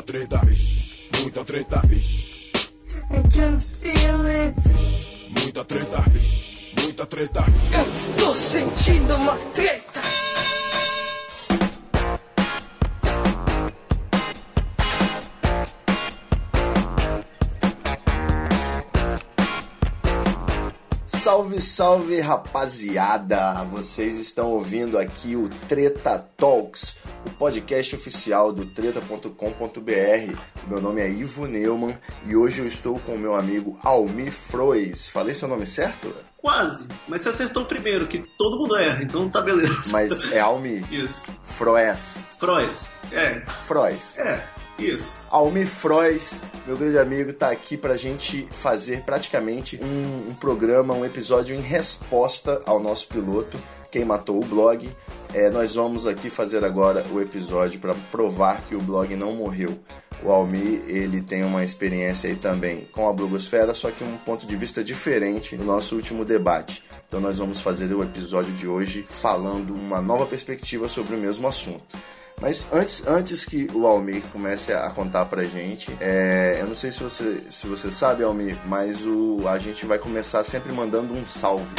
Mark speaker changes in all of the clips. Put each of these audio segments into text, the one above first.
Speaker 1: muita treta, vixe, muita treta, vixe.
Speaker 2: I can feel it.
Speaker 1: Muita treta, vixe, muita treta.
Speaker 2: Eu estou sentindo uma treta.
Speaker 3: Salve, salve rapaziada! Vocês estão ouvindo aqui o Treta Talks, o podcast oficial do treta.com.br. Meu nome é Ivo Neumann e hoje eu estou com o meu amigo Almi Frois. Falei seu nome certo?
Speaker 4: Quase, mas você acertou primeiro, que todo mundo erra, então tá beleza.
Speaker 3: Mas é Almi
Speaker 4: Isso.
Speaker 3: Froes.
Speaker 4: Frois. É,
Speaker 3: Frois.
Speaker 4: é, isso.
Speaker 3: Almi Frois, meu grande amigo, tá aqui pra gente fazer praticamente um, um programa, um episódio em resposta ao nosso piloto, Quem Matou o Blog. É, nós vamos aqui fazer agora o episódio para provar que o blog não morreu. O Almi, ele tem uma experiência aí também com a blogosfera, só que um ponto de vista diferente no nosso último debate. Então nós vamos fazer o episódio de hoje falando uma nova perspectiva sobre o mesmo assunto. Mas antes, antes que o Almir comece a contar pra gente, é, eu não sei se você, se você sabe, Almir, mas o, a gente vai começar sempre mandando um salve.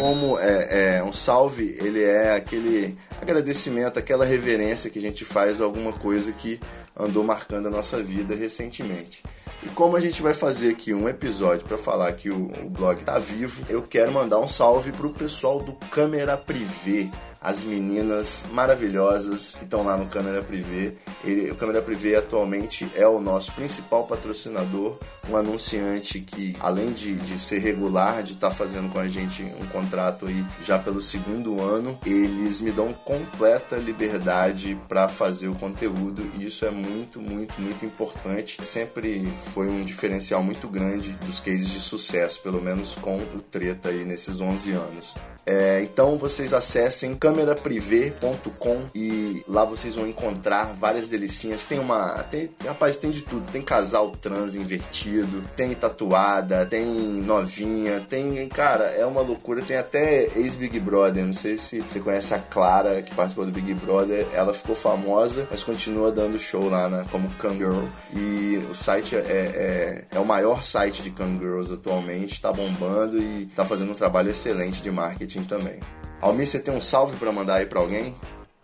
Speaker 3: Como é, é, um salve, ele é aquele agradecimento, aquela reverência que a gente faz a alguma coisa que andou marcando a nossa vida recentemente. E como a gente vai fazer aqui um episódio para falar que o, o blog tá vivo, eu quero mandar um salve pro pessoal do Câmera Privé as meninas maravilhosas que estão lá no Câmera Privé. Ele, o Câmera Privé atualmente é o nosso principal patrocinador, um anunciante que, além de, de ser regular, de estar fazendo com a gente um contrato aí já pelo segundo ano, eles me dão completa liberdade para fazer o conteúdo e isso é muito, muito, muito importante. Sempre foi um diferencial muito grande dos cases de sucesso, pelo menos com o Treta aí nesses 11 anos. É, então vocês acessem cameraprivé.com e lá vocês vão encontrar várias delicinhas. Tem uma. Tem, rapaz, tem de tudo. Tem casal trans invertido, tem tatuada, tem novinha, tem. Cara, é uma loucura. Tem até ex-Big Brother. Não sei se você conhece a Clara, que participou do Big Brother. Ela ficou famosa, mas continua dando show lá né, como Kangirl. E o site é, é, é o maior site de Kangirls atualmente, tá bombando e tá fazendo um trabalho excelente de marketing também. Almir, você tem um salve para mandar aí para alguém?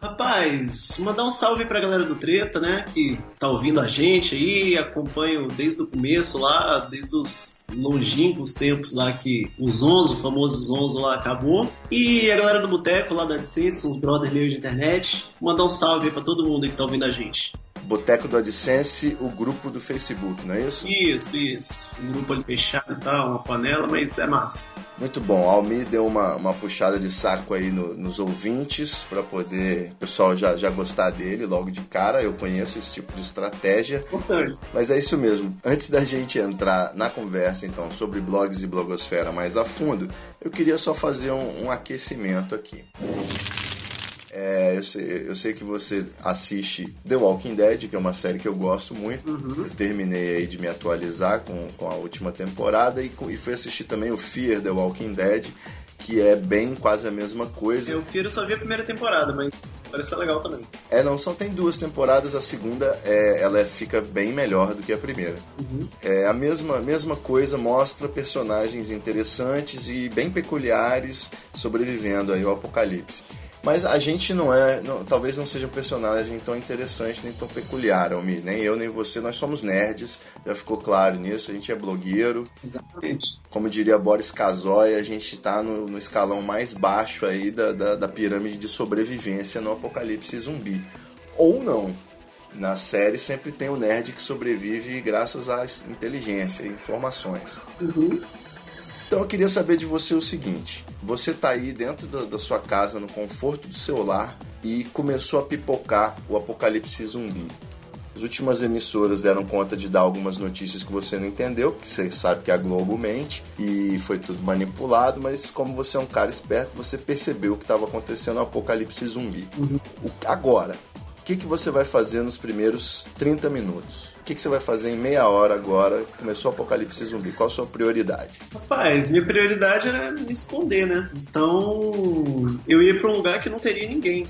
Speaker 4: Rapaz, mandar um salve pra galera do Treta, né? Que tá ouvindo a gente aí, acompanho desde o começo lá, desde os longínquos tempos lá que o Zonzo, o famoso Zonzo lá acabou. E a galera do Boteco lá da AdSense, uns brothers meus de internet. Mandar um salve aí pra todo mundo aí que tá ouvindo a gente.
Speaker 3: Boteco do AdSense, o grupo do Facebook, não é isso?
Speaker 4: Isso, isso. Um grupo ali fechado e tal, uma panela, mas é massa.
Speaker 3: Muito bom. Almi deu uma, uma puxada de saco aí no- nos ouvintes para poder o pessoal já, já gostar dele logo de cara. Eu conheço esse tipo de estratégia.
Speaker 4: Importante.
Speaker 3: Mas é isso mesmo. Antes da gente entrar na conversa, então, sobre blogs e blogosfera mais a fundo, eu queria só fazer um, um aquecimento aqui. É, eu, sei, eu sei que você assiste The Walking Dead, que é uma série que eu gosto muito. Eu terminei aí de me atualizar com, com a última temporada e, e fui assistir também o Fear The Walking Dead, que é bem quase a mesma coisa.
Speaker 4: Eu Firo só vi a primeira temporada, mas parece legal também.
Speaker 3: É, não, só tem duas temporadas, a segunda é, ela é- fica bem melhor do que a primeira. É a mesma, mesma coisa, mostra personagens interessantes e bem peculiares sobrevivendo aí ao apocalipse. Mas a gente não é, não- talvez não seja um personagem tão interessante nem tão peculiar, Almi. Nem eu, nem você, nós somos nerds, já ficou claro nisso, a gente é blogueiro.
Speaker 4: Exatamente.
Speaker 3: Como diria Boris Kazoy, a gente está no, no escalão mais baixo aí da, da, da pirâmide de sobrevivência no apocalipse zumbi. Ou não. Na série sempre tem o nerd que sobrevive graças à inteligência e informações. Então eu queria saber de você o seguinte: você tá aí dentro da, da sua casa, no conforto do seu lar, e começou a pipocar o apocalipse zumbi. As últimas emissoras deram conta de dar algumas notícias que você não entendeu, que você sabe que a Globo mente e foi tudo manipulado, mas como você é um cara esperto, você percebeu o que estava acontecendo no apocalipse zumbi. O- agora, que, que você vai fazer nos primeiros 30 minutos? O que, que você vai fazer em meia hora agora? Começou o apocalipse zumbi. Qual a sua prioridade?
Speaker 4: Rapaz, minha prioridade era me esconder, né? Então eu ia pra um lugar que não teria ninguém.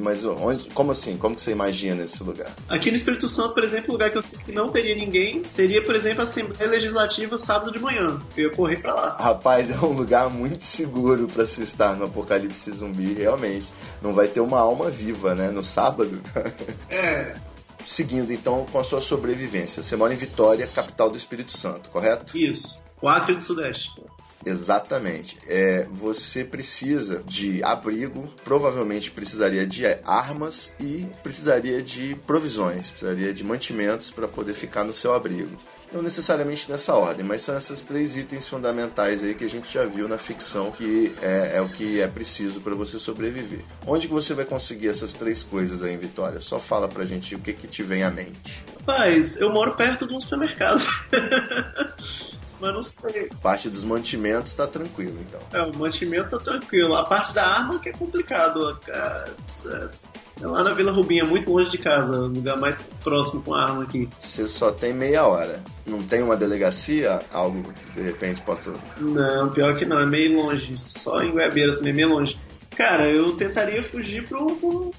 Speaker 3: Mas onde, como assim? Como que você imagina esse lugar?
Speaker 4: Aqui no Espírito Santo, por exemplo, o lugar que eu sei que não teria ninguém seria, por exemplo, a Assembleia Legislativa sábado de manhã. Eu ia correr pra lá.
Speaker 3: Rapaz, é um lugar muito seguro para se estar no apocalipse zumbi, realmente. Não vai ter uma alma viva, né? No sábado.
Speaker 4: É,
Speaker 3: Seguindo então com a sua sobrevivência. Você mora em Vitória, capital do Espírito Santo, correto?
Speaker 4: isso. O Acre do Sudeste.
Speaker 3: Exatamente. É, você precisa de abrigo, provavelmente precisaria de armas e precisaria de provisões, precisaria de mantimentos para poder ficar no seu abrigo. Não necessariamente nessa ordem, mas são esses três itens fundamentais aí que a gente já viu na ficção que é, é o que é preciso para você sobreviver. Onde que você vai conseguir essas três coisas aí Vitória? Só fala pra gente o que que te vem à mente.
Speaker 4: Rapaz, eu moro perto de um supermercado. Mas não sei.
Speaker 3: Parte dos mantimentos tá tranquilo, então.
Speaker 4: É, o mantimento tá tranquilo. A parte da arma que é complicado. Cara, É lá na Vila Rubinha, muito longe de casa, o lugar mais próximo com a arma aqui.
Speaker 3: Você só tem meia hora. Não tem uma delegacia? Algo que de repente possa.
Speaker 4: Não, pior que não, é meio longe. Só em Goiabeiras também, meio longe. Cara, eu tentaria fugir pra um- um-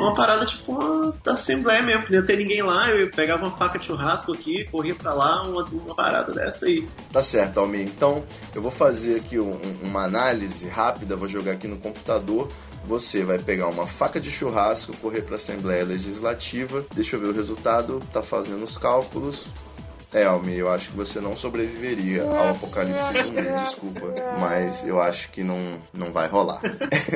Speaker 4: uma parada tipo uma da Assembleia mesmo, que não ia ter ninguém lá, eu pegava uma faca de churrasco aqui, corria pra lá, uma, uma parada dessa aí.
Speaker 3: Tá certo, Almir. Então, eu vou fazer aqui um- uma análise rápida, vou jogar aqui no computador. Você vai pegar uma faca de churrasco, correr para a Assembleia Legislativa. Deixa eu ver o resultado. Tá fazendo os cálculos. É, Almir, eu acho que você não sobreviveria ao apocalipse zumbi, desculpa. Mas eu acho que não, não vai rolar.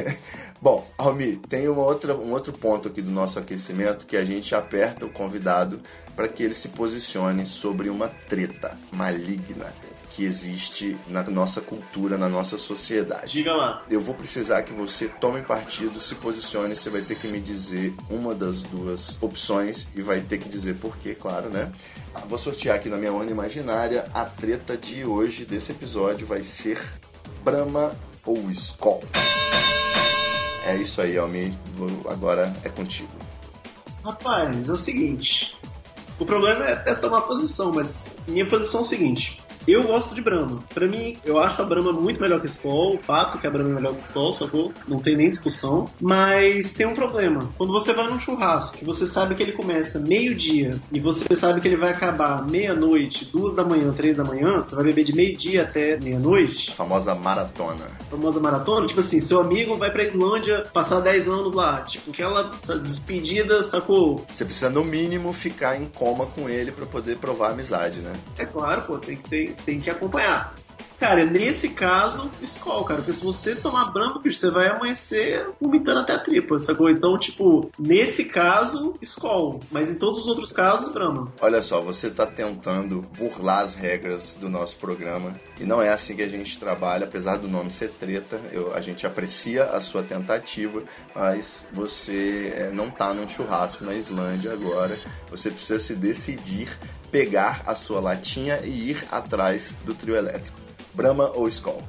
Speaker 3: Bom, Almir, tem uma outra, um outro ponto aqui do nosso aquecimento que a gente aperta o convidado para que ele se posicione sobre uma treta maligna que existe na nossa cultura, na nossa sociedade.
Speaker 4: Diga lá.
Speaker 3: Eu vou precisar que você tome partido, se posicione, você vai ter que me dizer uma das duas opções e vai ter que dizer por quê, claro, né? Ah, Vou sortear aqui na minha onda imaginária. A treta de hoje, desse episódio, vai ser Brahma ou Skol. É isso aí, Almi. Agora é contigo.
Speaker 4: Rapaz, é o seguinte. O problema é até tomar posição, mas minha posição é o seguinte. Eu gosto de Brahma. Pra mim, eu acho a Brahma muito melhor que a Skol. O fato que a Brahma é melhor que a Skol, sacou? Não tem nem discussão. Mas tem um problema. Quando você vai num churrasco, que você sabe que ele começa meio-dia e você sabe que ele vai acabar meia-noite, duas da manhã, três da manhã, você vai beber de meio-dia até meia-noite
Speaker 3: famosa maratona.
Speaker 4: famosa maratona, tipo assim, seu amigo vai pra Islândia passar 10 anos lá, tipo, aquela despedida, sacou?
Speaker 3: Você precisa, no mínimo, ficar em coma com ele para poder provar a amizade, né?
Speaker 4: É claro, pô, tem que, tem, que acompanhar. Cara, nesse caso, Skol, cara, porque se você tomar bicho, você vai amanhecer vomitando até a tripa, sacou? Então, tipo, nesse caso, Skol, mas em todos os outros casos, Brahma.
Speaker 3: Olha só, você está tentando burlar as regras do nosso programa e não é assim que a gente trabalha, apesar do nome ser treta. eu- a gente aprecia a sua tentativa, mas você é, não está num churrasco na Islândia agora. Você precisa se decidir, pegar a sua latinha e ir atrás do trio elétrico. Brahma ou Skol?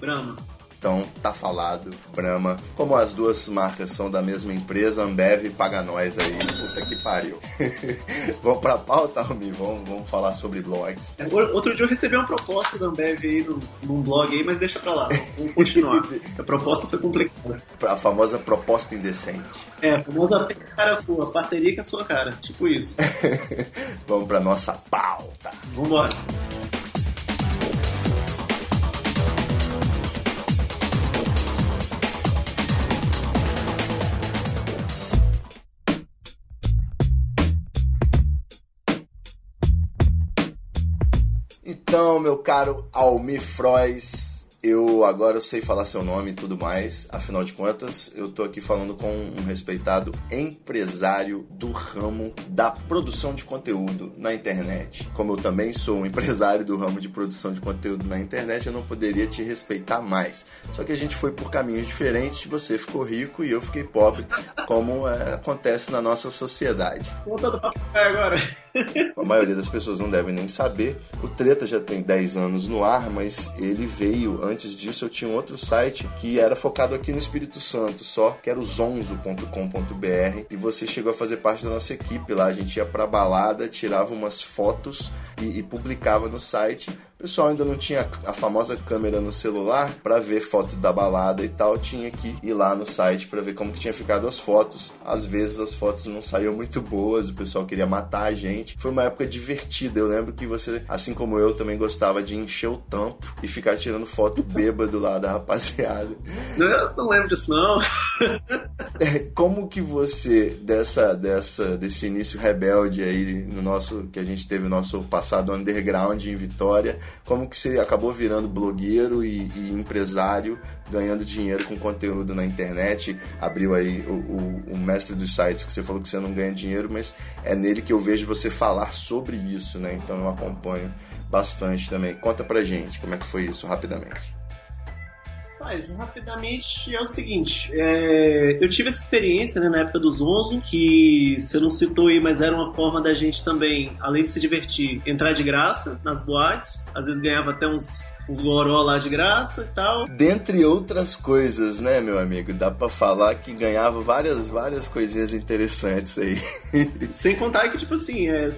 Speaker 4: Brahma.
Speaker 3: Então, tá falado, Brahma. Como as duas marcas são da mesma empresa, Ambev paga nós aí. Puta que pariu. vamos pra pauta, Almi? Vamos, vamos falar sobre blogs.
Speaker 4: É, Outro dia eu recebi uma proposta da Ambev aí no, num blog aí, mas deixa pra lá, vamos continuar. a proposta foi complicada.
Speaker 3: A famosa proposta indecente.
Speaker 4: É, a famosa cara sua, parceria com a sua cara, tipo isso.
Speaker 3: vamos pra nossa pauta.
Speaker 4: Vambora.
Speaker 3: Então, meu caro Almi Frois, eu agora eu sei falar seu nome e tudo mais. Afinal de contas, eu tô aqui falando com um respeitado empresário do ramo da produção de conteúdo na internet. Como eu também sou um empresário do ramo de produção de conteúdo na internet, eu não poderia te respeitar mais. Só que a gente foi por caminhos diferentes, você ficou rico e eu fiquei pobre, como é, acontece na nossa sociedade.
Speaker 4: Conta do papai agora.
Speaker 3: A maioria das pessoas não deve nem saber. O Treta já tem 10 anos no ar, mas ele veio. Antes disso, eu tinha um outro site que era focado aqui no Espírito Santo, só que era o zonzo.com.br. E você chegou a fazer parte da nossa equipe lá. A gente ia pra balada, tirava umas fotos e, e publicava no site pessoal ainda não tinha a famosa câmera no celular para ver foto da balada e tal, tinha que ir lá no site para ver como que tinha ficado as fotos. Às vezes as fotos não saíam muito boas, o pessoal queria matar a gente. Foi uma época divertida. Eu lembro que você, assim como eu, também gostava de encher o tampo e ficar tirando foto bêbado lá da rapaziada.
Speaker 4: Eu não lembro disso não.
Speaker 3: como que você dessa dessa desse início rebelde aí no nosso que a gente teve no nosso passado underground em Vitória, como que você acabou virando blogueiro e, e empresário, ganhando dinheiro com conteúdo na internet, abriu aí o, o, o, mestre dos sites que você falou que você não ganha dinheiro, mas é nele que eu vejo você falar sobre isso, né? Então eu acompanho bastante também. Conta pra gente como é que foi isso rapidamente.
Speaker 4: Mas, rapidamente, é o seguinte: é, eu tive essa experiência né, na época do Zonzo, que você não citou aí, mas era uma forma da gente também, além de se divertir, entrar de graça nas boates. Às vezes ganhava até uns, uns goró lá de graça e tal.
Speaker 3: Dentre outras coisas, né, meu amigo? Dá pra falar que ganhava várias, várias coisinhas interessantes aí.
Speaker 4: Sem contar que, tipo assim, é,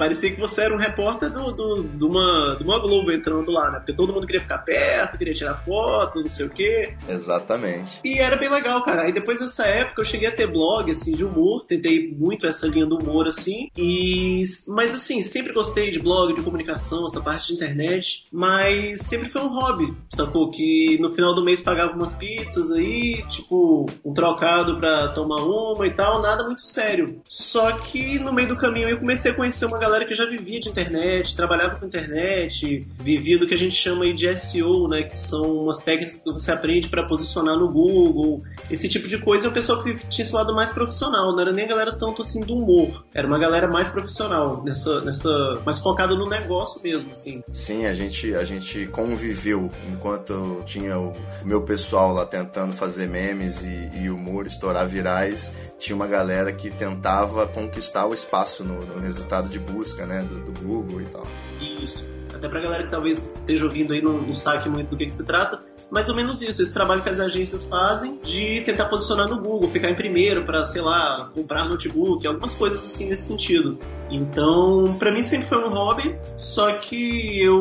Speaker 4: parecia que você era um repórter do, do, de, uma, de uma Globo entrando lá, né? Porque todo mundo queria ficar perto, queria tirar foto, não sei o quê.
Speaker 3: Exatamente.
Speaker 4: E era bem legal, cara. Aí depois dessa época eu cheguei a ter blog, assim, de humor. Tentei muito essa linha do humor, assim. E... Mas, assim, sempre gostei de blog, de comunicação, essa parte de internet. Mas sempre foi um hobby, sacou? Que no final do mês pagava umas pizzas aí, tipo, um trocado pra tomar uma e tal. Nada muito sério. Só que no meio do caminho eu comecei a conhecer uma galera galera que já vivia de internet, trabalhava com internet, vivia do que a gente chama aí de SEO, né? Que são umas técnicas que você aprende para posicionar no Google, esse tipo de coisa. É o pessoal que tinha esse lado mais profissional, não era nem a galera tanto assim do humor, era uma galera mais profissional, nessa, nessa, mais focada no negócio mesmo, assim.
Speaker 3: Sim, a gente, a gente conviveu enquanto tinha o meu pessoal lá tentando fazer memes e, e humor, estourar virais, tinha uma galera que tentava conquistar o espaço no, no resultado de busca busca, né? Do, do Google e tal.
Speaker 4: Isso. Até pra galera que talvez esteja ouvindo aí não, não saque muito do que, que se trata, mais ou menos isso, esse trabalho que as agências fazem de tentar posicionar no Google, ficar em primeiro para, sei lá, comprar notebook, algumas coisas assim nesse sentido. Então, para mim sempre foi um hobby, só que eu,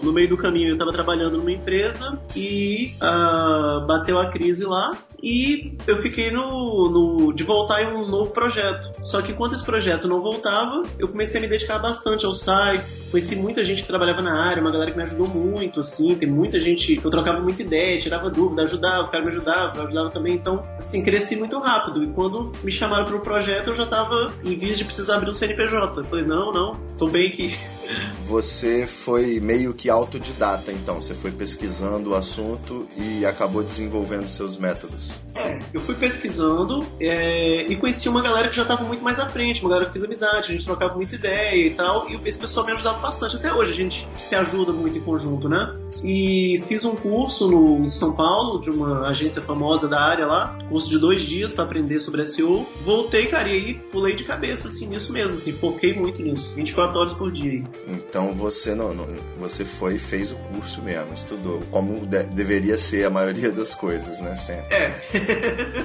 Speaker 4: no meio do caminho, eu tava trabalhando numa empresa e uh, bateu a crise lá e eu fiquei no, no, de voltar em um novo projeto. Só que quando esse projeto não voltava, eu comecei a me dedicar bastante aos sites, conheci muita gente que trabalhava na área, uma galera que me ajudou muito, assim, tem muita gente eu trocava muita ideia, tirava dúvida, ajudava, o cara me ajudava, eu ajudava também. Então, assim, cresci muito rápido. E quando me chamaram para o projeto, eu já estava em vez de precisar abrir um CNPJ. Eu falei, não, não, tô bem aqui.
Speaker 3: Você foi meio que autodidata, então. Você foi pesquisando o assunto e acabou desenvolvendo seus métodos.
Speaker 4: É, eu fui pesquisando é, e conheci uma galera que já estava muito mais à frente, uma galera que fiz amizade, a gente trocava muita ideia e tal. E esse pessoal me ajudava bastante. Até hoje a gente se ajuda muito em conjunto, né? E fiz um curso no, em São Paulo, de uma agência famosa da área lá, curso de dois dias para aprender sobre SEO. Voltei, cara, e aí pulei de cabeça, assim, nisso mesmo, assim, foquei muito nisso, 24 horas por dia.
Speaker 3: Então você não, não, você foi e fez o curso mesmo, estudou como de, deveria ser a maioria das coisas, né? Sempre.
Speaker 4: É.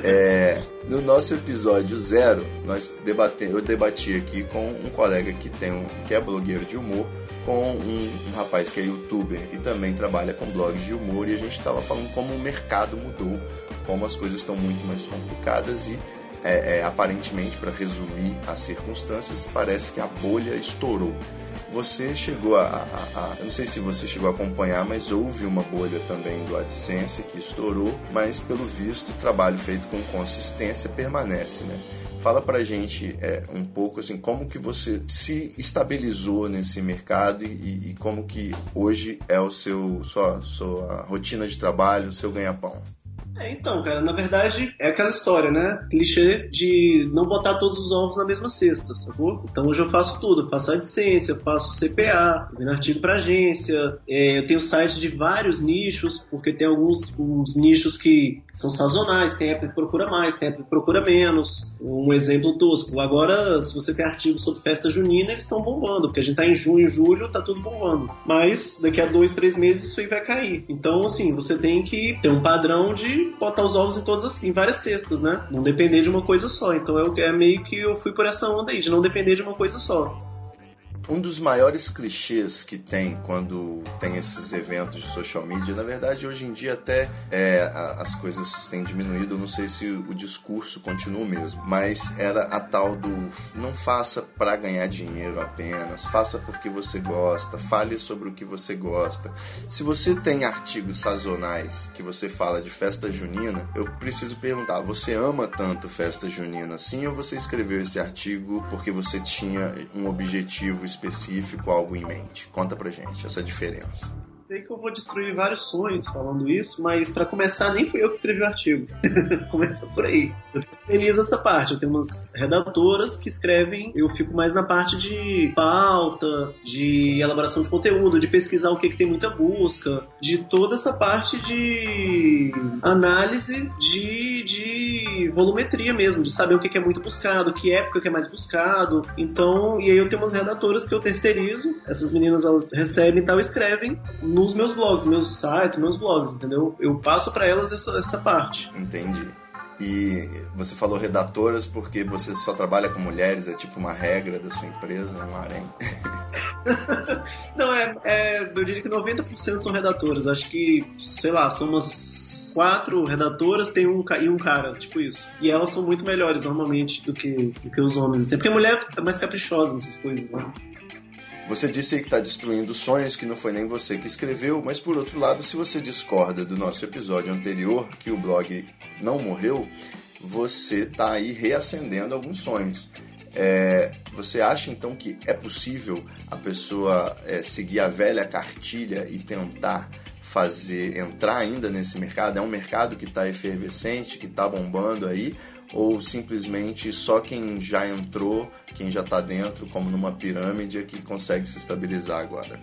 Speaker 3: é. No nosso episódio zero, nós debate, eu debati aqui com um colega que tem um, que é blogueiro de humor, com um, um rapaz que é youtuber e também trabalha com blogs de humor e a gente estava falando como o mercado mudou, como as coisas estão muito mais complicadas e é, é, aparentemente, para resumir as circunstâncias, parece que a bolha estourou. Você chegou a, a, a, Eu não sei se você chegou a acompanhar, mas houve uma bolha também do AdSense que estourou, mas pelo visto o trabalho feito com consistência permanece, né? Fala pra gente é, um pouco assim, como que você se estabilizou nesse mercado e, e como que hoje é o seu sua, sua rotina de trabalho, o seu ganha-pão.
Speaker 4: É, então, cara, na verdade é aquela história, né? Clichê de não botar todos os ovos na mesma cesta, sacou? Então hoje eu faço tudo, eu faço AdSense, eu faço CPA, eu vendo artigo para agência, é, eu tenho sites de vários nichos, porque tem alguns nichos que são sazonais, tem época que procura mais, tem época que procura menos. Um exemplo tosco, agora se você tem artigo sobre festa junina, eles estão bombando, porque a gente tá em junho, julho, tá tudo bombando. Mas daqui a dois, três meses isso aí vai cair. Então, assim, você tem que ter um padrão de botar os ovos em todas as, em várias cestas, né? Não depender de uma coisa só. Então eu, é meio que eu fui por essa onda aí, de não depender de uma coisa só.
Speaker 3: Um dos maiores clichês que tem quando tem esses eventos de social media, na verdade, hoje em dia até é, as coisas têm diminuído, não sei se o, o discurso continua o mesmo, mas era a tal do não faça para ganhar dinheiro apenas, faça porque você gosta, fale sobre o que você gosta. Se você tem artigos sazonais que você fala de festa junina, eu preciso perguntar, você ama tanto festa junina assim ou você escreveu esse artigo porque você tinha um objetivo específico? algo em mente? Conta pra gente essa diferença.
Speaker 4: Sei que eu vou destruir vários sonhos falando isso, mas para começar, nem fui eu que escrevi o artigo. Começa por aí. Eu terceirizo essa parte. Eu tenho umas redatoras que escrevem, eu fico mais na parte de pauta, de elaboração de conteúdo, de pesquisar o que, que tem muita busca, de toda essa parte de análise de, de volumetria mesmo, de saber o que, que é muito buscado, que época que é mais buscado. Então, e aí eu tenho umas redatoras que eu terceirizo, essas meninas elas recebem e tal, escrevem nos meus blogs, meus sites, meus blogs, entendeu? Eu passo para elas essa, essa parte.
Speaker 3: Entendi. E você falou redatoras porque você só trabalha com mulheres, é tipo uma regra da sua empresa, um harém.
Speaker 4: Não, é, é, eu diria que 90% são redatoras. Acho que, sei lá, são umas quatro redatoras, tem um e um cara, tipo isso. E elas são muito melhores normalmente do que, do que os homens. Assim. Porque a mulher é mais caprichosa nessas coisas, né?
Speaker 3: Você disse que está destruindo sonhos, que não foi nem você que escreveu, mas por outro lado, se você discorda do nosso episódio anterior, que o blog não morreu, você está aí reacendendo alguns sonhos. É, você acha então que é possível a pessoa é, seguir a velha cartilha e tentar fazer entrar ainda nesse mercado? É um mercado que está efervescente, que está bombando aí? ou simplesmente só quem já entrou, quem já está dentro, como numa pirâmide, é que consegue se estabilizar agora?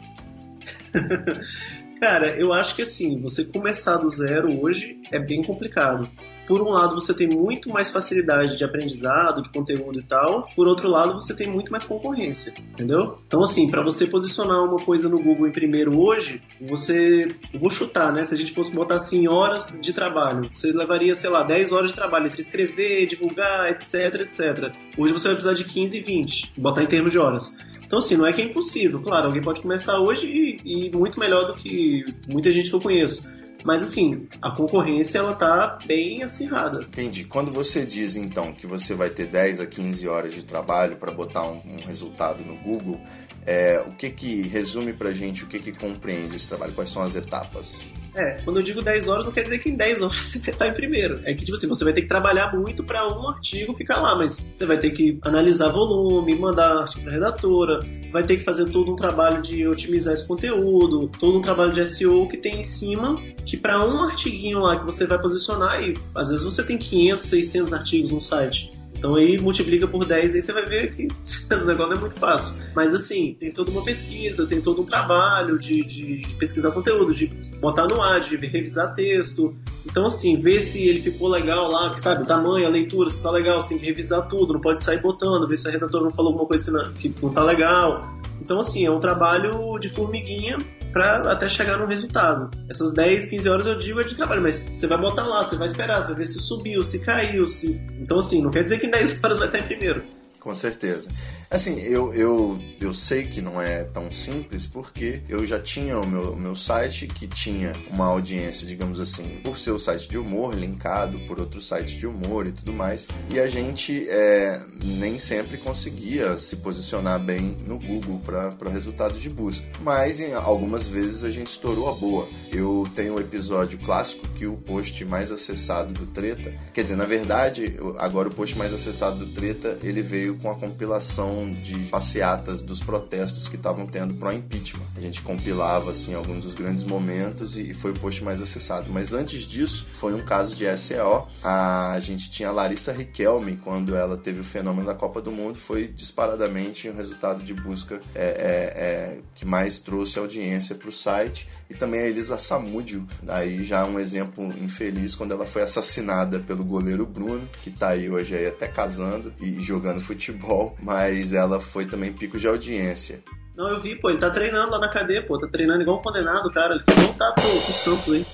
Speaker 4: Cara, eu acho que assim, você começar do zero hoje é bem complicado por um lado você tem muito mais facilidade de aprendizado, de conteúdo e tal, por outro lado você tem muito mais concorrência, entendeu? Então assim, para você posicionar uma coisa no Google em primeiro hoje, você, eu vou chutar, né, se a gente fosse botar assim horas de trabalho, você levaria, sei lá, 10 horas de trabalho entre escrever, divulgar, etc, etc. Hoje você vai precisar de 15 e 20, botar em termos de horas. Então, assim, não é que é impossível. Claro, alguém pode começar hoje e, e muito melhor do que muita gente que eu conheço. Mas assim, a concorrência ela tá bem acirrada.
Speaker 3: Entendi. Quando você diz então que você vai ter 10 a 15 horas de trabalho para botar um, um, resultado no Google, é, o que que resume pra gente, o que que compreende esse trabalho? Quais são as etapas?
Speaker 4: É, quando eu digo 10 horas, não quer dizer que em 10 horas você vai estar em primeiro. É que, tipo assim, você vai ter que trabalhar muito para um artigo ficar lá, mas você vai ter que analisar volume, mandar artigo para redatora, vai ter que fazer todo um trabalho de otimizar esse conteúdo, todo um trabalho de SEO que tem em cima, que para um artiguinho lá que você vai posicionar, e às vezes você tem 500, 600 artigos no site, então aí multiplica por 10 aí você vai ver que o negócio não é muito fácil. Mas assim, tem toda uma pesquisa, tem todo um trabalho de, de, de pesquisar conteúdo, de botar no ar, de revisar texto. Então assim, ver se ele ficou legal lá, que sabe, o tamanho, a leitura, se tá legal, você tem que revisar tudo, não pode sair botando, ver se a redatora não falou alguma coisa que não, que não tá legal. Então assim, é um trabalho de formiguinha para até chegar no resultado. Essas 10, 15 horas eu digo é de trabalho, mas você vai botar lá, você vai esperar, você vai ver se subiu, se caiu, se. Então assim, não quer dizer que em 10 horas vai estar em primeiro.
Speaker 3: Com certeza. Assim, eu, eu, eu sei que não é tão simples porque eu já tinha o meu, meu site que tinha uma audiência, digamos assim, por ser o site de humor, linkado por outros sites de humor e tudo mais. E a gente é, nem sempre conseguia se posicionar bem no Google para resultados de busca. Mas em algumas vezes a gente estourou a boa. Eu tenho o um episódio clássico que o post mais acessado do Treta, quer dizer, na verdade, agora o post mais acessado do Treta, ele veio com a compilação de passeatas dos protestos que estavam tendo pro impeachment. A gente compilava assim alguns dos grandes momentos e foi o post mais acessado. Mas antes disso, foi um caso de SEO. A gente tinha a Larissa Riquelme, quando ela teve o fenômeno da Copa do Mundo, foi disparadamente um resultado de busca é, é, é, que mais trouxe audiência para o site. E também a Elisa Samúdio, aí já um exemplo infeliz, quando ela foi assassinada pelo goleiro Bruno, que está aí hoje aí até casando e jogando futebol, mas ela foi também pico de audiência.
Speaker 4: Não, eu vi, pô, ele tá treinando lá na cadeia, pô, tá treinando igual um condenado, cara. Ele quer voltar pro, pros campos aí.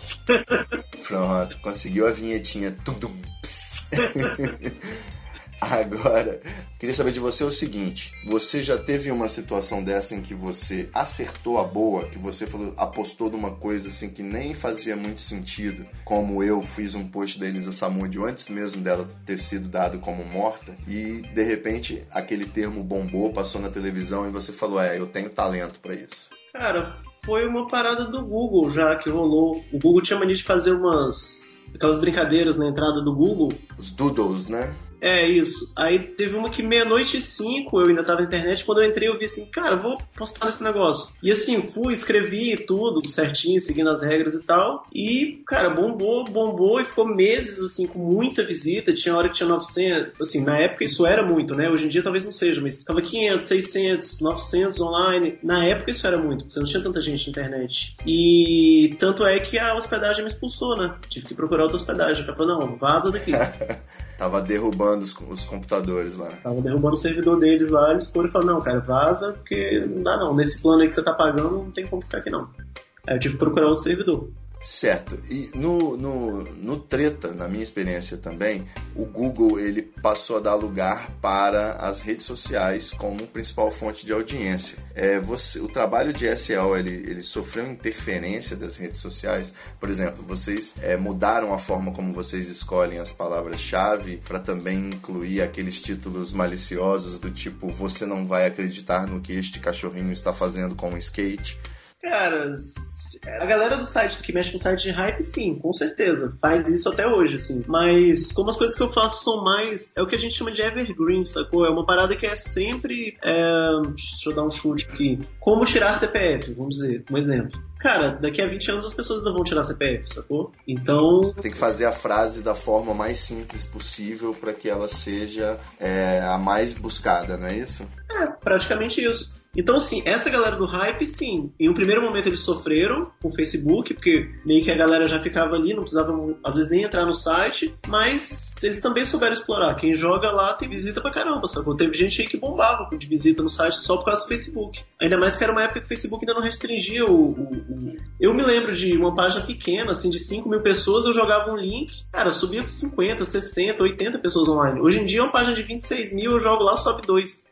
Speaker 3: Pronto, conseguiu a vinhetinha. Tudum, Agora, queria saber de você o seguinte: você já teve uma situação dessa em que você acertou a boa, que você falou, apostou numa coisa assim que nem fazia muito sentido, como eu fiz um post da Elisa Samudio antes mesmo dela ter sido dado como morta, e de repente aquele termo bombou, passou na televisão e você falou: É, eu tenho talento para isso?
Speaker 4: Cara, foi uma parada do Google já que rolou. O Google tinha mania de fazer umas. aquelas brincadeiras na entrada do Google.
Speaker 3: Os doodles, né?
Speaker 4: É, isso. Aí teve uma que meia-noite e cinco eu ainda tava na internet. Quando eu entrei, eu vi assim, cara, vou postar esse negócio. E assim, fui, escrevi tudo certinho, seguindo as regras e tal. E, cara, bombou, bombou e ficou meses, assim, com muita visita. Tinha hora que tinha 900. Assim, na época isso era muito, né? Hoje em dia talvez não seja, mas tava 500, 600, 900 online. Na época isso era muito, porque não tinha tanta gente na internet. E tanto é que a hospedagem me expulsou, né? Tive que procurar outra hospedagem. Ela falou, não, vaza daqui.
Speaker 3: Tava derrubando os, os, computadores lá.
Speaker 4: Tava derrubando o servidor deles lá, eles foram e falaram, não, cara, vaza, porque não dá não. Nesse plano aí que você tá pagando, não tem como ficar aqui não. Aí eu tive que procurar outro servidor.
Speaker 3: Certo. E no, no, no Treta, na minha experiência também, o Google ele passou a dar lugar para as redes sociais como principal fonte de audiência. É, você, o trabalho de SEO ele, ele sofreu interferência das redes sociais. Por exemplo, vocês é, mudaram a forma como vocês escolhem as palavras-chave para também incluir aqueles títulos maliciosos do tipo você não vai acreditar no que este cachorrinho está fazendo com o skate.
Speaker 4: Cara, a galera do site que mexe com site de hype, sim, com certeza. Faz isso até hoje, assim. Mas como as coisas que eu faço são mais. É o que a gente chama de evergreen, sacou? É uma parada que é sempre. É... Deixa eu dar um chute aqui. Como tirar CPF, vamos dizer, um exemplo. Cara, daqui a 20 anos as pessoas ainda vão tirar CPF, sacou? Então.
Speaker 3: Tem que fazer a frase da forma mais simples possível para que ela seja é, a mais buscada, não é isso?
Speaker 4: É, praticamente isso. Então, assim, essa galera do hype, sim. Em um primeiro momento eles sofreram com o Facebook, porque meio que a galera já ficava ali, não precisava às vezes nem entrar no site, mas eles também souberam explorar. Quem joga lá tem visita pra caramba, sacou? Teve gente aí que bombava de visita no site só por causa do Facebook. Ainda mais que era uma época que o Facebook ainda não restringia o. o, o... Eu me lembro de uma página pequena, assim, de 5 mil pessoas, eu jogava um link, cara, subia com 50, 60, 80 pessoas online. Hoje em dia, uma página de 26 mil, eu jogo lá, sobe dois.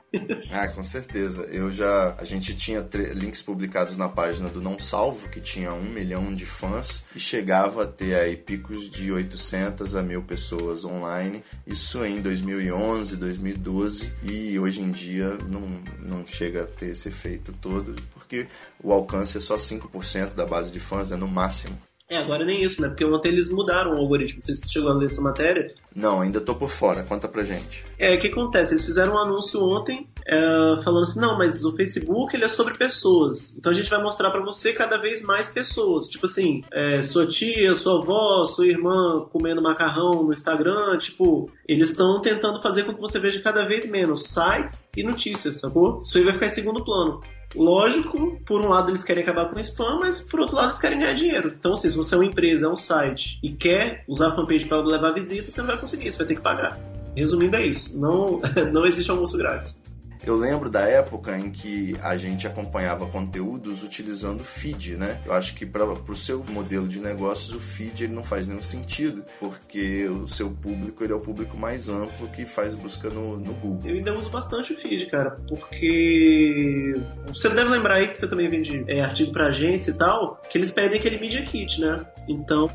Speaker 3: Ah, com certeza. Eu já. A gente tinha links publicados na página do Não Salvo, que tinha um milhão de fãs, e chegava a ter aí picos de 800 a mil pessoas online. Isso em 2011, 2012, e hoje em dia não, não chega a ter esse efeito todo, porque o alcance é só 5% da base de fãs, né, no máximo.
Speaker 4: É, agora nem isso, né? Porque ontem eles mudaram o algoritmo. Não sei se você chegou a ler essa matéria.
Speaker 3: Não, ainda tô por fora. Conta pra gente.
Speaker 4: É, o que acontece? Eles fizeram um anúncio ontem é, falando assim, não, mas o Facebook ele é sobre pessoas. Então a gente vai mostrar para você cada vez mais pessoas. Tipo assim, é, sua tia, sua avó, sua irmã comendo macarrão no Instagram. Tipo, eles estão tentando fazer com que você veja cada vez menos sites e notícias, sacou? Isso aí vai ficar em segundo plano. Lógico, por um lado eles querem acabar com o spam, mas por outro lado eles querem ganhar dinheiro. Então, assim, se você é uma empresa, é um site e quer usar a fanpage para levar visita, você não vai conseguir, você vai ter que pagar. Resumindo, é isso. Não, não existe almoço grátis.
Speaker 3: Eu lembro da época em que a gente acompanhava conteúdos utilizando feed, né? Eu acho que para o seu modelo de negócios o feed ele não faz nenhum sentido, porque o seu público ele é o público mais amplo que faz busca no, no Google.
Speaker 4: Eu ainda uso bastante o feed, cara, porque você deve lembrar aí que você também vende é, artigo para agência e tal, que eles pedem aquele Media Kit, né? Então,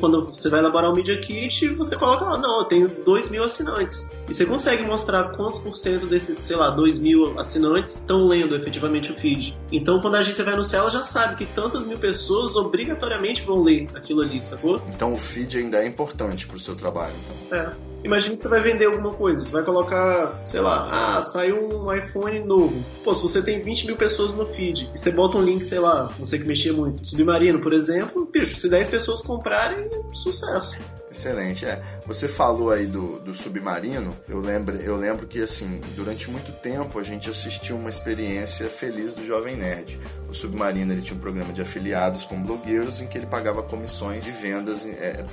Speaker 4: quando você vai elaborar o Media Kit, você coloca lá, não, eu tenho 2 mil assinantes. E você consegue mostrar quantos por cento desses, sei lá, 2 mil assinantes estão lendo efetivamente o feed. Então, quando a agência vai anunciar, ela já sabe que tantas mil pessoas obrigatoriamente vão ler aquilo ali, sacou?
Speaker 3: Então, o feed ainda é importante pro seu trabalho. Então.
Speaker 4: É. Imagina que você vai vender alguma coisa, você vai colocar, sei lá, ah, saiu um iPhone novo. Pô, se você tem 20 mil pessoas no feed e você bota um link, sei lá, você que mexia muito, Submarino, por exemplo, bicho, se 10 pessoas comprarem, sucesso.
Speaker 3: Excelente, é. Você falou aí do, do Submarino, eu lembro, eu lembro que, assim, durante muito tempo a gente assistiu uma experiência feliz do Jovem Nerd. O Submarino, ele tinha um programa de afiliados com blogueiros em que ele pagava comissões e vendas é,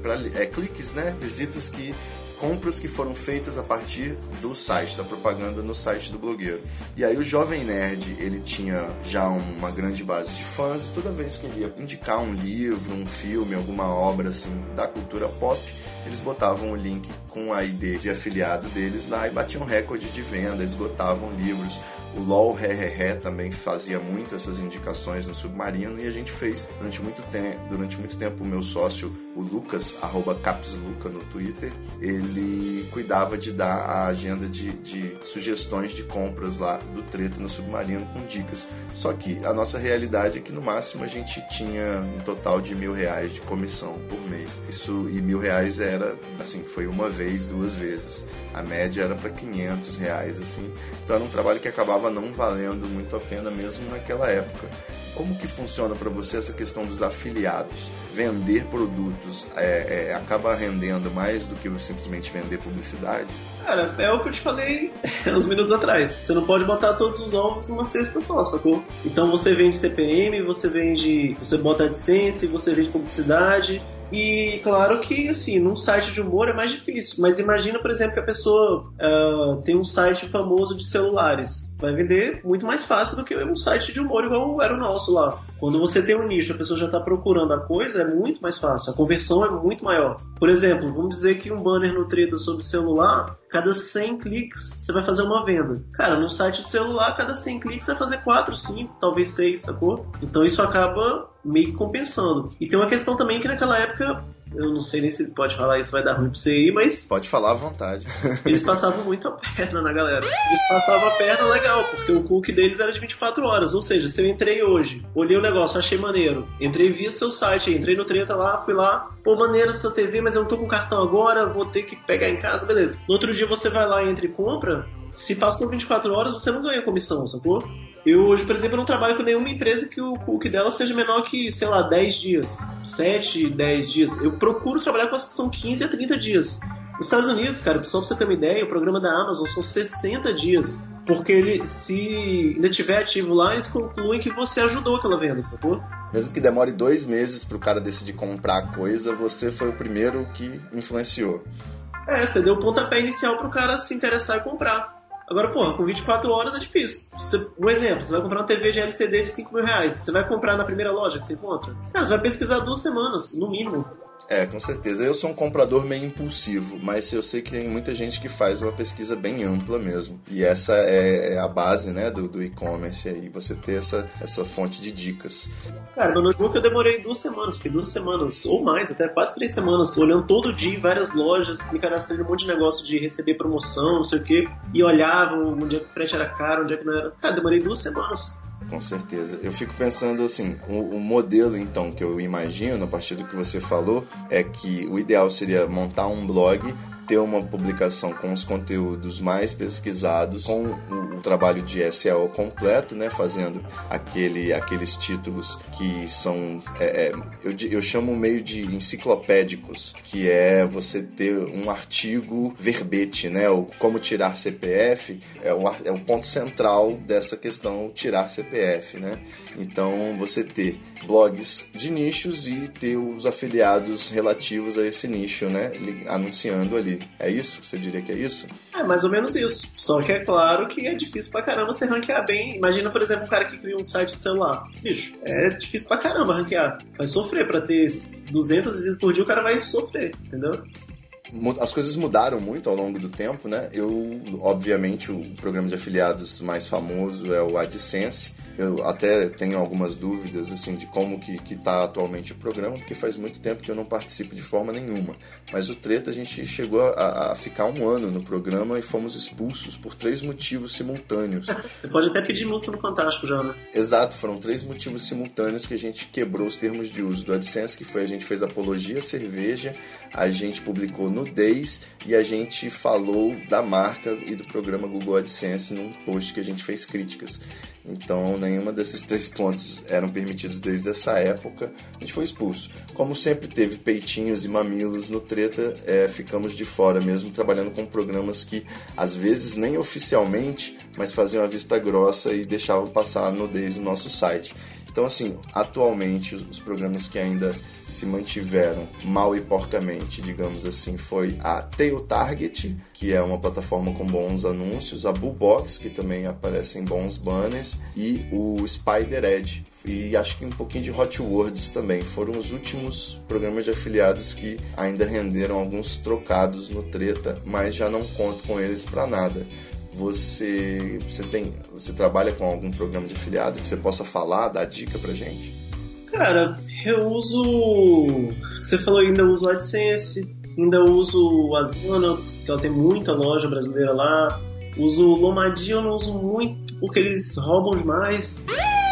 Speaker 3: para é, cliques, né? Visitas que compras que foram feitas a partir do site, da propaganda no site do blogueiro. E aí o Jovem Nerd, ele tinha já uma grande base de fãs e toda vez que ele ia indicar um livro, um filme, alguma obra assim da cultura pop, eles botavam o link com a ID de afiliado deles lá e batiam recorde de venda, esgotavam livros. O LOL Ré também fazia muito essas indicações no Submarino e a gente fez durante muito, te durante muito tempo o meu sócio, o Lucas, arroba capsluca no Twitter, ele cuidava de dar a agenda de, de sugestões de compras lá do Treta no Submarino com dicas. Só que a nossa realidade é que no máximo a gente tinha um total de mil reais de comissão por mês. Isso e mil reais era assim, foi uma vez, duas vezes. A média era para 500 reais assim. Então era um trabalho que acabava não valendo muito a pena mesmo naquela época. Como que funciona para você essa questão dos afiliados? Vender produtos é, é, acaba rendendo mais do que simplesmente vender publicidade?
Speaker 4: Cara, é o que eu te falei uns minutos atrás. Você não pode botar todos os ovos numa cesta só, sacou? Então você vende CPM, você vende. Você bota AdSense, você vende publicidade e claro que, assim, num site de humor é mais difícil. Mas imagina, por exemplo, que a pessoa uh, tem um site famoso de celulares. Vai vender muito mais fácil do que um site de humor igual era o nosso lá. Quando você tem um nicho, a pessoa já está procurando a coisa, é muito mais fácil. A conversão é muito maior. Por exemplo, vamos dizer que um banner no Treda sobre celular, cada 100 cliques você vai fazer uma venda. Cara, no site de celular, cada 100 cliques você vai fazer 4, 5, talvez 6, sacou? Então isso acaba meio que compensando. E tem uma questão também que naquela época eu não sei nem se pode falar isso, vai dar ruim pra você aí, mas.
Speaker 3: Pode falar à vontade.
Speaker 4: eles passavam muito a perna na galera. Eles passavam a perna legal, porque o cookie deles era de 24 horas. Ou seja, se eu entrei hoje, olhei o negócio, achei maneiro, entrei via seu site, entrei no treta lá, fui lá, pô, maneiro essa TV, mas eu não tô com cartão agora, vou ter que pegar em casa, beleza. No outro dia você vai lá e entra e compra, se passou 24 horas, você não ganha comissão, sacou? Eu hoje, por exemplo, não trabalho com nenhuma empresa que o cookie dela seja menor que, sei lá, 10 dias, 7, 10 dias. Eu procuro trabalhar com as que são 15 a 30 dias. Nos Estados Unidos, cara, só pra você ter uma ideia, o programa da Amazon são 60 dias. Porque ele, se ainda tiver ativo lá, eles concluem que você ajudou aquela venda, sacou?
Speaker 3: Mesmo que demore dois meses pro cara decidir comprar a coisa, você foi o primeiro que influenciou.
Speaker 4: É, você deu o pontapé inicial pro cara se interessar e comprar. Agora, porra, com 24 horas é difícil. Você, um exemplo, você vai comprar uma TV de LCD de 5 mil reais. Você vai comprar na primeira loja que você encontra? Cara, você vai pesquisar duas semanas, no mínimo.
Speaker 3: É, com certeza. Eu sou um comprador meio impulsivo, mas eu sei que tem muita gente que faz uma pesquisa bem ampla mesmo. E essa é, é a base, né, do, do e-commerce aí, você ter essa, essa fonte de dicas.
Speaker 4: Cara, meu notebook eu demorei duas semanas, fiquei duas semanas, ou mais, até quase três semanas, olhando todo dia em várias lojas, me cadastrei um monte de negócio de receber promoção, não sei o quê, e olhava onde é que o frete era caro, onde é que não era. Cara, demorei duas semanas
Speaker 3: com certeza. Eu fico pensando assim, o, o, modelo então que eu imagino, a partir do que você falou, é que o ideal seria montar um blog ter uma publicação com os conteúdos mais pesquisados, com o, o trabalho de SEO completo, né, fazendo aquele, aqueles títulos que são, é, é, eu, eu chamo meio de enciclopédicos, que é você ter um artigo verbete, né, o como tirar CPF, é o, é o ponto central dessa questão tirar CPF, né. Então você ter blogs de nichos e ter os afiliados relativos a esse nicho, né? Anunciando ali. É isso? Você diria que é isso?
Speaker 4: É mais ou menos isso. Só que é claro que é difícil pra caramba você ranquear bem. Imagina, por exemplo, um cara que cria um site de celular. Bicho, é difícil pra caramba ranquear. Vai sofrer pra ter 200 visitas por dia, o cara vai sofrer, entendeu?
Speaker 3: as coisas mudaram muito ao longo do tempo, né? Eu, obviamente, o programa de afiliados mais famoso é o AdSense, eu até tenho algumas dúvidas assim de como que está atualmente o programa, porque faz muito tempo que eu não participo de forma nenhuma. Mas o Treta a gente chegou a, a ficar um ano no programa e fomos expulsos por três motivos simultâneos.
Speaker 4: Você pode até pedir música no Fantástico já, né?
Speaker 3: Exato, foram três motivos simultâneos que a gente quebrou os termos de uso do AdSense, que foi a gente fez apologia à cerveja, a gente publicou nudez e a gente falou da marca e do programa Google AdSense num post que a gente fez críticas. Então, nenhuma desses três pontos eram permitidos desde essa época. A gente foi expulso. Como sempre teve peitinhos e mamilos no treta, é, ficamos de fora mesmo, trabalhando com programas que às vezes nem oficialmente, mas faziam a vista grossa e deixavam passar a nudez no nosso site. Então, assim, atualmente os programas que ainda se mantiveram mal e porcamente, digamos assim, foi a Tail Target, que é uma plataforma com bons anúncios, a Bullbox, que também aparecem bons banners, e o Spider Edge, e acho que um pouquinho de Hot Words também. Foram os últimos programas de afiliados que ainda renderam alguns trocados no Treta, mas já não conto com eles para nada. Você, você tem, você trabalha com algum programa de afiliado que você possa falar, dar dica pra gente?
Speaker 4: Cara, eu uso. Você falou ainda uso o AdSense, ainda uso as Linux, que ela tem muita loja brasileira lá. Uso o Lomadinho, eu não uso muito porque eles roubam demais.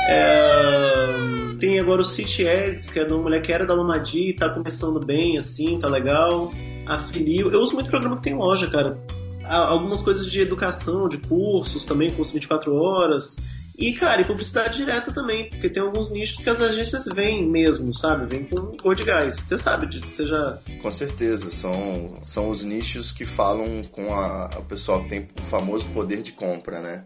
Speaker 4: É... Tem agora o City Ads, que é de uma mulher que era da Lomadi, tá começando bem, assim, tá legal. A Filio. Eu uso muito programa que tem loja, cara. Algumas coisas de educação, de cursos também, curso 24 horas. E, cara, e publicidade direta também, porque tem alguns nichos que as agências vêm mesmo, sabe? Vêm com cor de gás. Você sabe disso, você já.
Speaker 3: Com certeza, são, são os nichos que falam com a, o pessoal que tem o famoso poder de compra, né?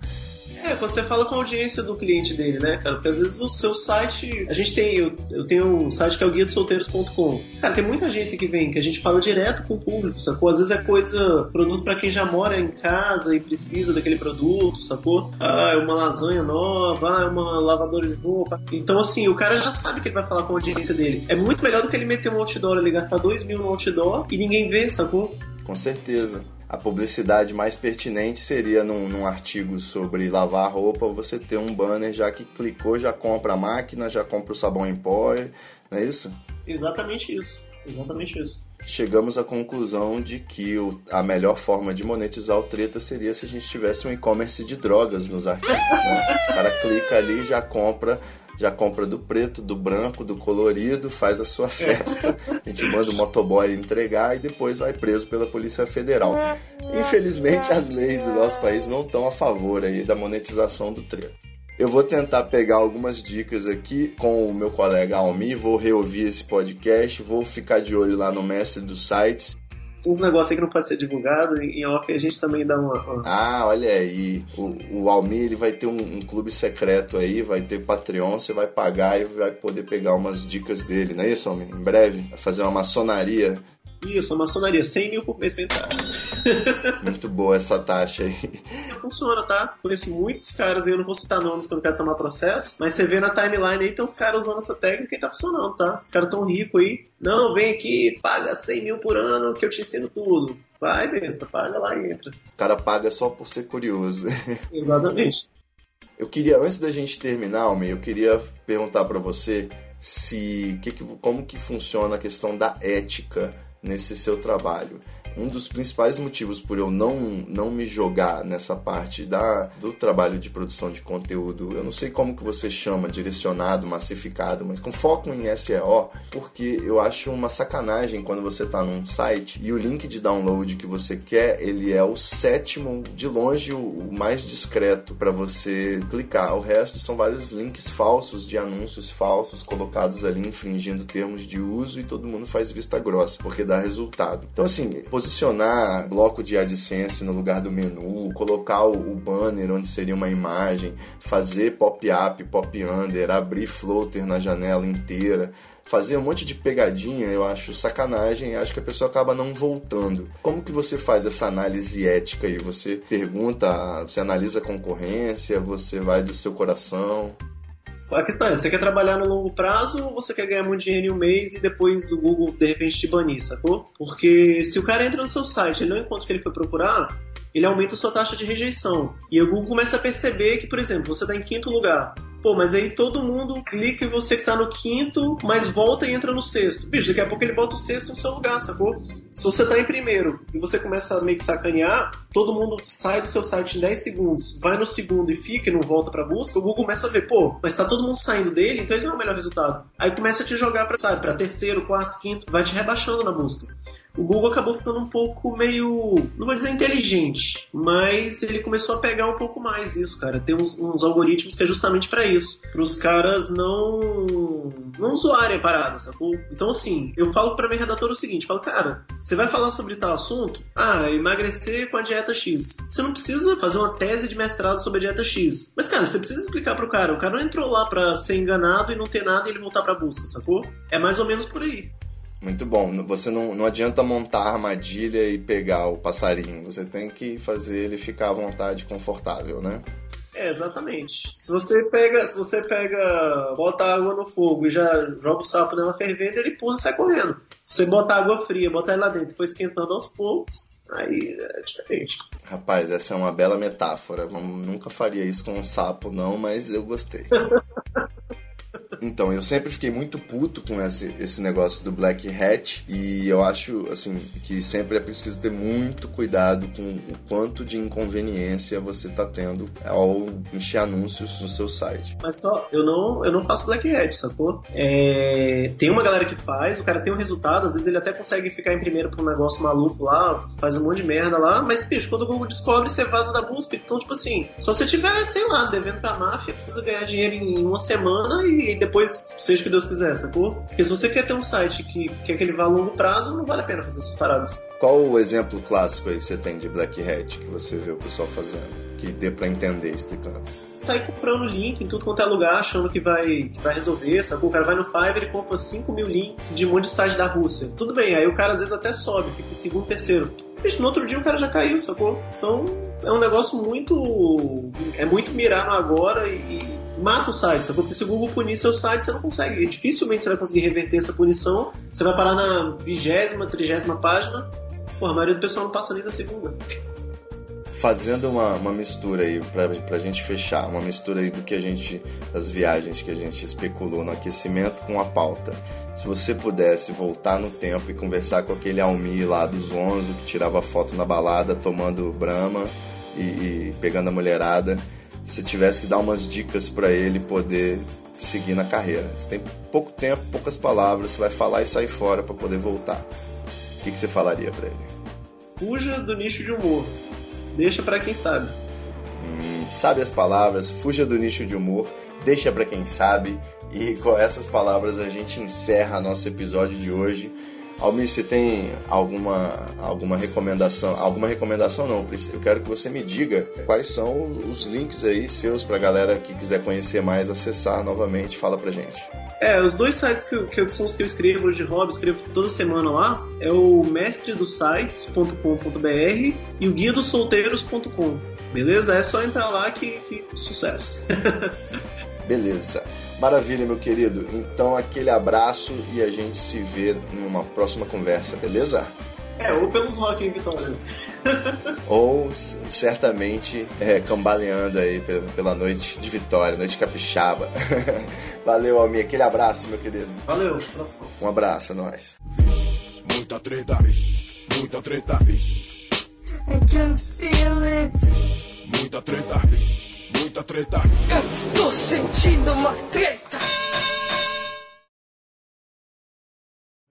Speaker 4: É, quando você fala com a audiência do cliente dele, né, cara? Porque às vezes o seu site. A gente tem. Eu, eu tenho um site que é o guia solteiros.com. Cara, tem muita agência que vem, que a gente fala direto com o público, sacou? Às vezes é coisa, produto para quem já mora em casa e precisa daquele produto, sacou? Ah, é uma lasanha nova, ah, é uma lavadora de roupa. Então, assim, o cara já sabe que ele vai falar com a audiência dele. É muito melhor do que ele meter um outdoor ali, gastar dois mil no outdoor e ninguém vê, sacou?
Speaker 3: Com certeza a publicidade mais pertinente seria num, num, artigo sobre lavar roupa, você ter um banner já que clicou, já compra a máquina, já compra o sabão em pó, não é isso?
Speaker 4: Exatamente isso, exatamente isso.
Speaker 3: Chegamos à conclusão de que o, a melhor forma de monetizar o treta seria se a gente tivesse um e-commerce de drogas nos artigos. Né? O cara clica ali e já compra já compra do preto, do branco, do colorido, faz a sua festa. A gente manda o motoboy entregar e depois vai preso pela Polícia Federal. Infelizmente, as leis do nosso país não estão a favor aí da monetização do treta. Eu vou tentar pegar algumas dicas aqui com o meu colega Almi, vou reouvir esse podcast, vou ficar de olho lá no mestre dos sites
Speaker 4: uns negócios aí que não pode ser divulgado, em off a gente também dá uma. uma...
Speaker 3: Ah, olha aí. O, o Almir ele vai ter um, um, clube secreto aí, vai ter Patreon, você vai pagar e vai poder pegar umas dicas dele, não é isso, Almir? Em breve, vai fazer uma maçonaria
Speaker 4: isso, a maçonaria, 100 mil por mês pra entrar.
Speaker 3: Muito boa essa taxa aí.
Speaker 4: Funciona, tá? Conheço muitos caras aí, eu não vou citar nomes que eu não quero tomar processo, mas você vê na timeline aí, tem uns caras usando essa técnica e tá funcionando, tá? Os caras tão ricos aí. Não, vem aqui, paga 100 mil por ano que eu te ensino tudo. Vai, besta, paga lá e entra.
Speaker 3: O cara paga só por ser curioso.
Speaker 4: Exatamente.
Speaker 3: Eu queria, antes da gente terminar, Almir, eu queria perguntar para você se que, como que funciona a questão da ética nesse seu trabalho um dos principais motivos por eu não, não me jogar nessa parte da, do trabalho de produção de conteúdo, eu não sei como que você chama, direcionado, massificado, mas com foco em SEO, porque eu acho uma sacanagem quando você está num site e o link de download que você quer, ele é o sétimo, de longe o mais discreto para você clicar. O resto são vários links falsos de anúncios falsos colocados ali infringindo termos de uso e todo mundo faz vista grossa, porque dá resultado. Então assim, posicionar bloco de AdSense no lugar do menu, colocar o, banner onde seria uma imagem, fazer pop-up, pop-under, abrir floater na janela inteira, fazer um monte de pegadinha, eu acho sacanagem, acho que a pessoa acaba não voltando. Como que você faz essa análise ética aí? Você pergunta, você analisa a concorrência, você vai do seu coração?
Speaker 4: A questão é, você quer trabalhar no longo prazo ou você quer ganhar muito dinheiro em um mês e depois o Google de repente te banir, sacou? Porque se o cara entra no seu site, ele não encontra o que ele foi procurar, ele aumenta a sua taxa de rejeição. E o Google começa a perceber que, por exemplo, você está em quinto lugar. Pô, mas aí todo mundo clica e você que tá no quinto, mas volta e entra no sexto. Bicho, daqui a pouco ele bota o sexto no seu lugar, sacou? Se você tá em primeiro e você começa a meio que sacanear, todo mundo sai do seu site em 10 segundos, vai no segundo e fica e não volta pra busca, o Google começa a ver, pô, mas tá todo mundo saindo dele, então ele tem o melhor resultado. Aí começa a te jogar pra, sabe, pra terceiro, quarto, quinto, vai te rebaixando na busca. O Google acabou ficando um pouco meio, não vou dizer inteligente, mas ele começou a pegar um pouco mais isso, cara. Tem uns, uns algoritmos que é justamente para isso, para os caras não não zoarem a parada, sacou? Então assim, eu falo para minha redatora o seguinte, falo, cara, você vai falar sobre tal assunto? Ah, emagrecer com a dieta X. Você não precisa fazer uma tese de mestrado sobre a dieta X. Mas cara, você precisa explicar pro cara, o cara não entrou lá para ser enganado e não ter nada e ele voltar para busca, sacou? É mais ou menos por aí.
Speaker 3: Muito bom. Você não, não adianta montar a armadilha e pegar o passarinho. Você tem que fazer ele ficar à vontade, confortável, né?
Speaker 4: É, exatamente. Se você pega, se você pega, bota água no fogo e já joga o sapo nela fervendo, ele pula e sai correndo. Se você bota água fria, bota ele lá dentro e foi esquentando aos poucos, aí é diferente.
Speaker 3: Rapaz, essa é uma bela metáfora. Nunca faria isso com um sapo, não, mas eu gostei. Então, eu sempre fiquei muito puto com esse, esse negócio do Black Hat e eu acho, assim, que sempre é preciso ter muito cuidado com o quanto de inconveniência você tá tendo ao encher anúncios no seu site.
Speaker 4: Mas só, eu não, eu não faço Black Hat, sacou? É, tem uma galera que faz, o cara tem um resultado, às vezes ele até consegue ficar em primeiro pra um negócio maluco lá, faz um monte de merda lá, mas, bicho, quando o Google descobre, você vaza da busca. Então, tipo assim, se você tiver, sei lá, devendo pra máfia, precisa ganhar dinheiro em uma semana e depois depois seja o que Deus quiser, sacou? Porque se você quer ter um site que quer que ele vá a longo prazo, não vale a pena fazer essas paradas.
Speaker 3: Qual o exemplo clássico aí que você tem de Black Hat que você vê o pessoal fazendo? Que dê pra entender explicando
Speaker 4: sair comprando link em tudo quanto é lugar, achando que vai, que vai resolver, sacou? O cara vai no Fiverr e compra 5 mil links de um monte de site da Rússia. Tudo bem, aí o cara às vezes até sobe, fica em segundo, terceiro. Mas no outro dia o cara já caiu, sacou? Então é um negócio muito. É muito mirar no agora e, mata o site? Porque se o Google punir seu site, você não consegue. Dificilmente você vai conseguir reverter essa punição. Você vai parar na vigésima, trigésima página. A maioria do pessoal não passa nem da segunda.
Speaker 3: Fazendo uma, uma mistura aí, pra, pra gente fechar, uma mistura aí do que a gente, das viagens que a gente especulou no aquecimento com a pauta. Se você pudesse voltar no tempo e conversar com aquele Almi lá dos 11 que tirava foto na balada, tomando brama e, e pegando a mulherada, se tivesse que dar umas dicas para ele poder seguir na carreira. Você tem pouco tempo, poucas palavras, você vai falar e sair fora para poder voltar. O que, que você falaria para ele?
Speaker 4: Fuja do nicho de humor. Deixa para quem sabe.
Speaker 3: Hum, sabe as palavras, fuja do nicho de humor, deixa para quem sabe. E com essas palavras a gente encerra nosso episódio de hoje. Almir, você tem alguma, alguma recomendação? Alguma recomendação não, eu quero que você me diga quais são os links aí seus pra galera que quiser conhecer mais, acessar novamente, fala pra gente.
Speaker 4: É, os dois sites que, que, são os que eu escrevo de hobby, escrevo toda semana lá, é o mestredosites.com.br e o guia dos solteiros.com. Beleza? É só entrar lá que, que sucesso.
Speaker 3: Beleza. Maravilha, meu querido. Então, aquele abraço e a gente se vê numa próxima conversa, beleza?
Speaker 4: É, ou pelos rock em Vitória.
Speaker 3: ou certamente é, cambaleando aí pela noite de Vitória, noite capixaba. Valeu, Almir. Aquele abraço, meu querido.
Speaker 4: Valeu.
Speaker 3: Um abraço, a nós.
Speaker 1: Muita treta, muita treta. I can feel it. Muita treta muita treta.
Speaker 2: Eu estou sentindo uma treta.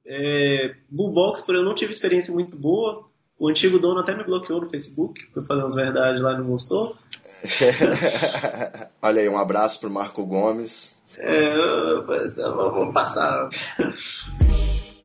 Speaker 4: É, Box, por eu não tive experiência muito boa. O antigo dono até me bloqueou no Facebook, por fazer umas verdades lá e não gostou.
Speaker 3: Olha aí, um abraço pro Marco Gomes.
Speaker 4: É, eu, eu vou passar.